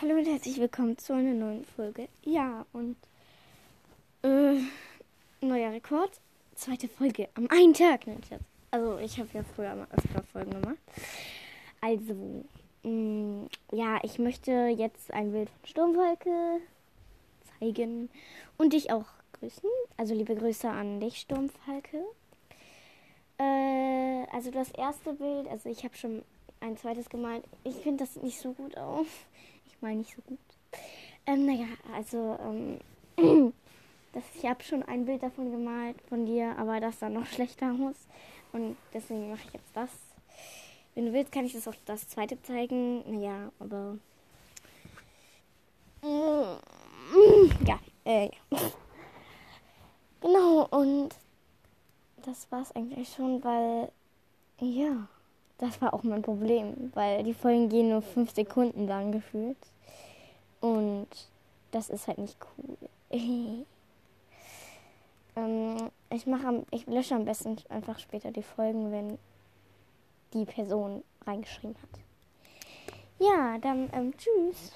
Hallo und herzlich willkommen zu einer neuen Folge. Ja, und äh, neuer Rekord. Zweite Folge am einen Tag. Ne, also ich habe ja früher mal öfter Folgen gemacht. Also, mh, mm, ja, ich möchte jetzt ein Bild von Sturmwolke zeigen und dich auch grüßen. Also liebe Grüße an dich, Sturmfalke. Äh, also das erste Bild, also ich habe schon ein zweites gemalt. Ich finde das nicht so gut aus. Meine nicht so gut. Ähm, naja, also, ähm, das, ich habe schon ein Bild davon gemalt von dir, aber das sah noch schlechter aus. Und deswegen mache ich jetzt das. Wenn du willst, kann ich das auch das zweite zeigen. Naja, aber. Ja, äh, ja. Genau, und das war's eigentlich schon, weil. Ja. Das war auch mein Problem, weil die Folgen gehen nur fünf Sekunden lang gefühlt. Und das ist halt nicht cool. ähm, ich mache ich lösche am besten einfach später die Folgen, wenn die Person reingeschrieben hat. Ja, dann ähm, tschüss.